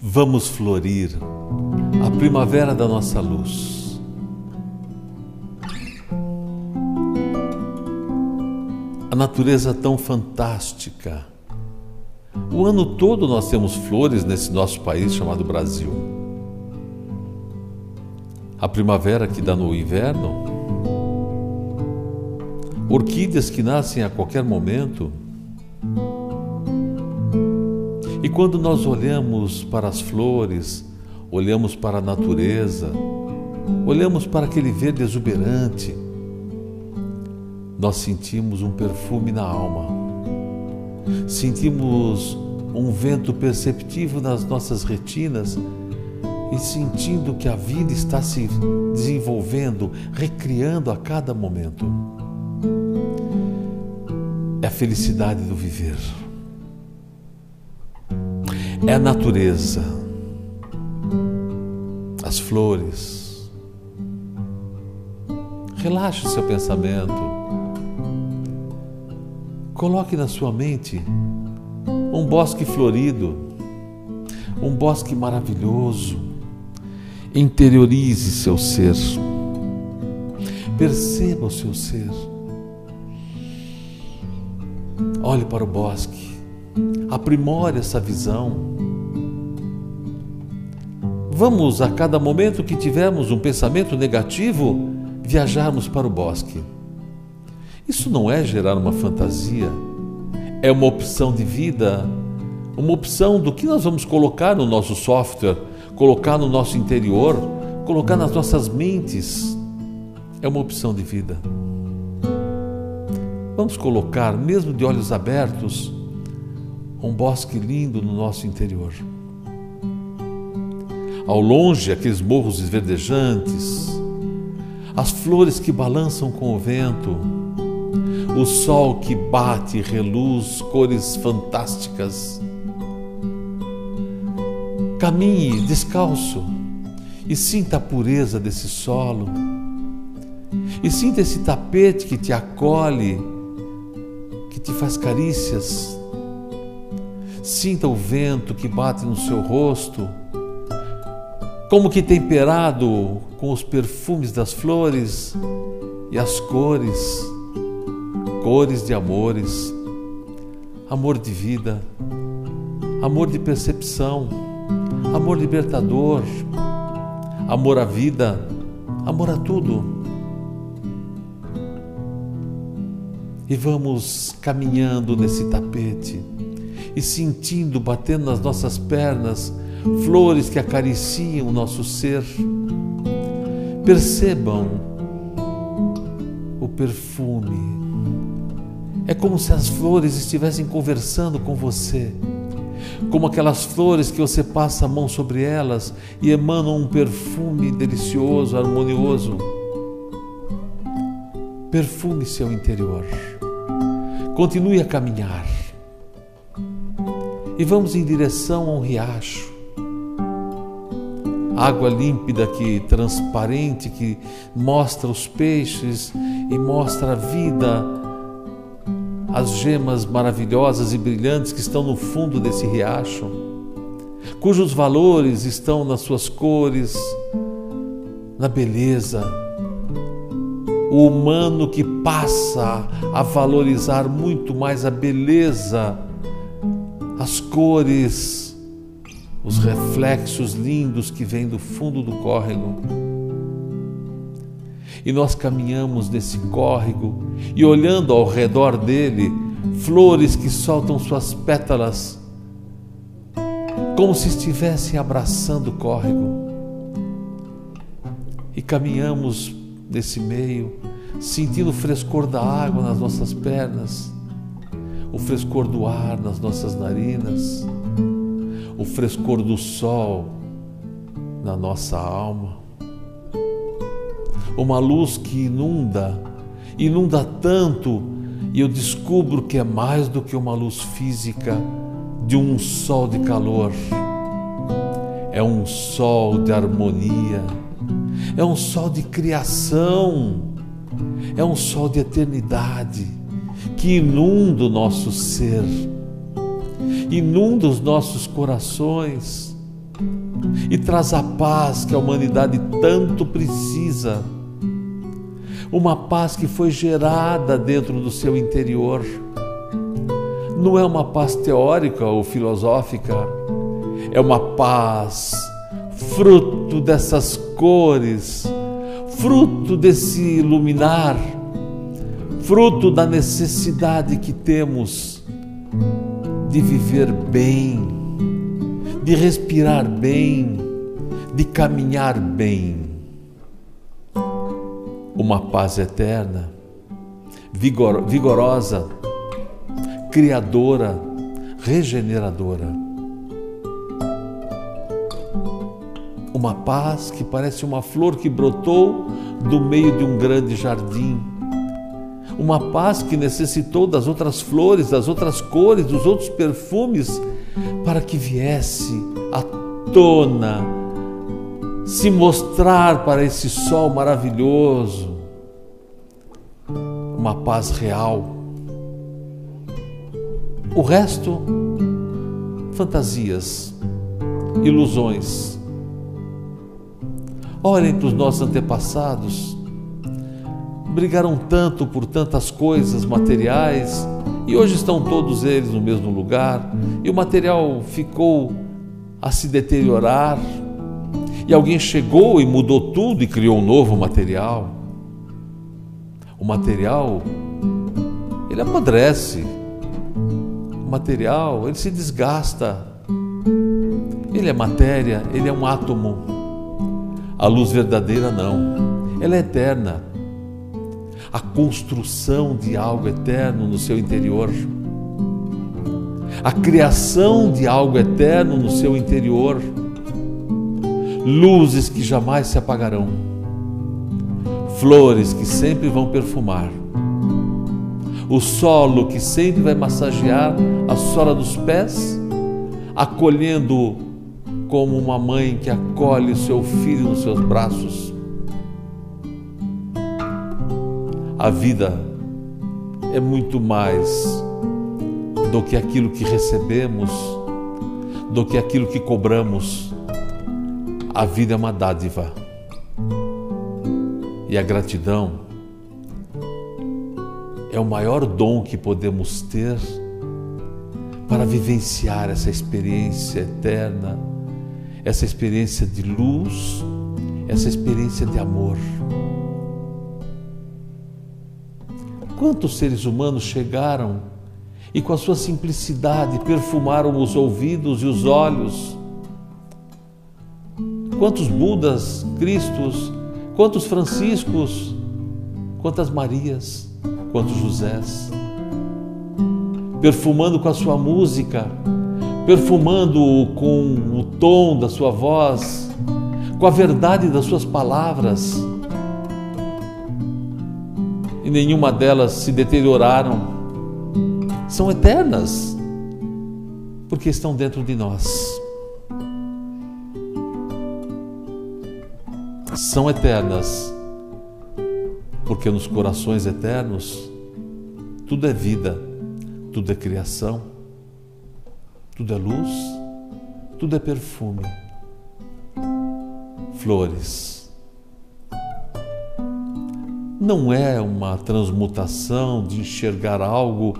Vamos florir a primavera da nossa luz. A natureza tão fantástica. O ano todo nós temos flores nesse nosso país chamado Brasil. A primavera que dá no inverno, orquídeas que nascem a qualquer momento e quando nós olhamos para as flores, olhamos para a natureza, olhamos para aquele verde exuberante, nós sentimos um perfume na alma, sentimos um vento perceptivo nas nossas retinas e sentindo que a vida está se desenvolvendo, recriando a cada momento. É a felicidade do viver é a natureza, as flores. Relaxe o seu pensamento. Coloque na sua mente um bosque florido, um bosque maravilhoso. Interiorize seu ser. Perceba o seu ser. Olhe para o bosque aprimore essa visão. Vamos, a cada momento que tivermos um pensamento negativo, viajarmos para o bosque. Isso não é gerar uma fantasia, é uma opção de vida, uma opção do que nós vamos colocar no nosso software, colocar no nosso interior, colocar nas nossas mentes. É uma opção de vida. Vamos colocar, mesmo de olhos abertos, um bosque lindo no nosso interior. Ao longe, aqueles morros esverdejantes, as flores que balançam com o vento, o sol que bate e reluz cores fantásticas. Caminhe descalço e sinta a pureza desse solo. E sinta esse tapete que te acolhe, faz carícias. Sinta o vento que bate no seu rosto, como que temperado com os perfumes das flores e as cores, cores de amores, amor de vida, amor de percepção, amor libertador, amor à vida, amor a tudo. E vamos caminhando nesse tapete e sentindo, batendo nas nossas pernas, flores que acariciam o nosso ser. Percebam o perfume. É como se as flores estivessem conversando com você. Como aquelas flores que você passa a mão sobre elas e emanam um perfume delicioso, harmonioso. Perfume seu interior. Continue a caminhar e vamos em direção a um riacho. Água límpida que transparente que mostra os peixes e mostra a vida, as gemas maravilhosas e brilhantes que estão no fundo desse riacho, cujos valores estão nas suas cores, na beleza. O humano que passa a valorizar muito mais a beleza as cores, os reflexos lindos que vêm do fundo do córrego. E nós caminhamos nesse córrego e olhando ao redor dele, flores que soltam suas pétalas, como se estivessem abraçando o córrego. E caminhamos nesse meio, sentindo o frescor da água nas nossas pernas o frescor do ar nas nossas narinas, o frescor do sol na nossa alma, uma luz que inunda, inunda tanto, e eu descubro que é mais do que uma luz física de um sol de calor. É um sol de harmonia, é um sol de criação, é um sol de eternidade que inunda o nosso ser, inunda os nossos corações e traz a paz que a humanidade tanto precisa. Uma paz que foi gerada dentro do seu interior. Não é uma paz teórica ou filosófica, é uma paz fruto dessas cores, fruto desse iluminar, fruto da necessidade que temos de viver bem, de respirar bem, de caminhar bem. Uma paz eterna, vigor, vigorosa, criadora, regeneradora. Uma paz que parece uma flor que brotou do meio de um grande jardim. Uma paz que necessitou das outras flores, das outras cores, dos outros perfumes, para que viesse à tona, se mostrar para esse sol maravilhoso. Uma paz real. O resto, fantasias, ilusões Olhem para os nossos antepassados. Brigaram tanto por tantas coisas materiais e hoje estão todos eles no mesmo lugar e o material ficou a se deteriorar. E alguém chegou e mudou tudo e criou um novo material. O material, ele apodrece. O material, ele se desgasta. Ele é matéria, ele é um átomo. A luz verdadeira não, ela é eterna. A construção de algo eterno no seu interior, a criação de algo eterno no seu interior, luzes que jamais se apagarão, flores que sempre vão perfumar, o solo que sempre vai massagear a sola dos pés, acolhendo como uma mãe que acolhe seu filho nos seus braços. A vida é muito mais do que aquilo que recebemos, do que aquilo que cobramos. A vida é uma dádiva. E a gratidão é o maior dom que podemos ter para vivenciar essa experiência eterna essa experiência de luz, essa experiência de amor. Quantos seres humanos chegaram e, com a sua simplicidade, perfumaram os ouvidos e os olhos? Quantos Budas, Cristos, quantos Franciscos, quantas Marias, quantos Josés, perfumando com a sua música, perfumando-o com o tom da sua voz, com a verdade das suas palavras. E nenhuma delas se deterioraram. São eternas, porque estão dentro de nós. São eternas, porque nos corações eternos tudo é vida, tudo é criação tudo é luz, tudo é perfume, flores. Não é uma transmutação de enxergar algo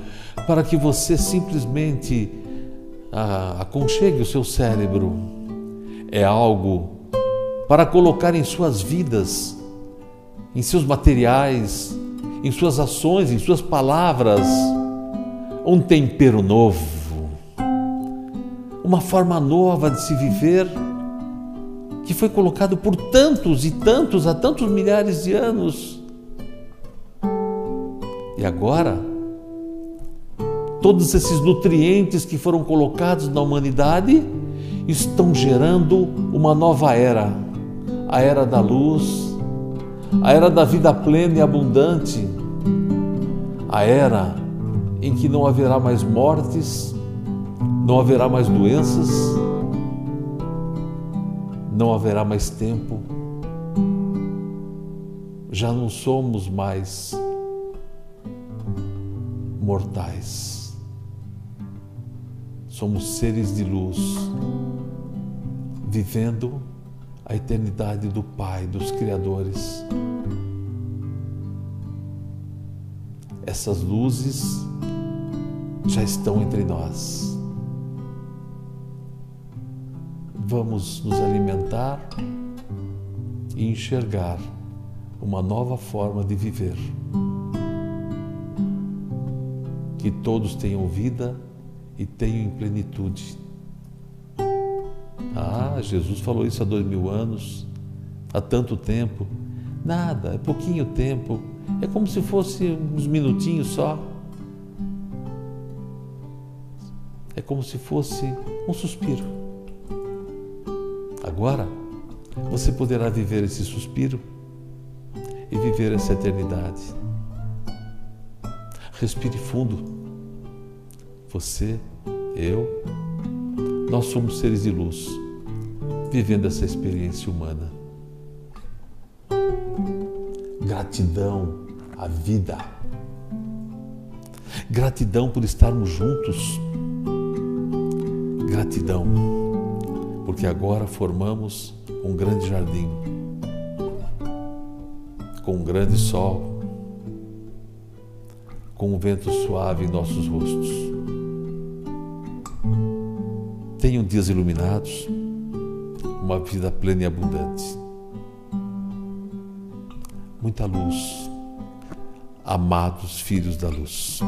para que você simplesmente ah, aconchegue o seu cérebro. É algo para colocar em suas vidas, em seus materiais, em suas ações, em suas palavras, um tempero novo uma forma nova de se viver que foi colocado por tantos e tantos, há tantos milhares de anos. E agora, todos esses nutrientes que foram colocados na humanidade estão gerando uma nova era, a era da luz, a era da vida plena e abundante, a era em que não haverá mais mortes, não haverá mais doenças, não haverá mais tempo, já não somos mais mortais. Somos seres de luz, vivendo a eternidade do Pai, dos Criadores. Essas luzes já estão entre nós. Vamos nos alimentar e enxergar uma nova forma de viver. Que todos tenham vida e tenham em plenitude. Ah, Jesus falou isso há dois mil anos, há tanto tempo. Nada, é pouquinho tempo. É como se fosse uns minutinhos só. É como se fosse um suspiro. Agora, você poderá viver esse suspiro e viver essa eternidade. Respire fundo. Você, eu, nós somos seres de luz, vivendo essa experiência humana. Gratidão à vida. Gratidão por estarmos juntos. Gratidão, porque agora formamos um grande jardim com um grande sol, com um vento suave em nossos rostos. Tenham dias iluminados, uma vida plena e abundante. Muita luz, amados filhos da luz.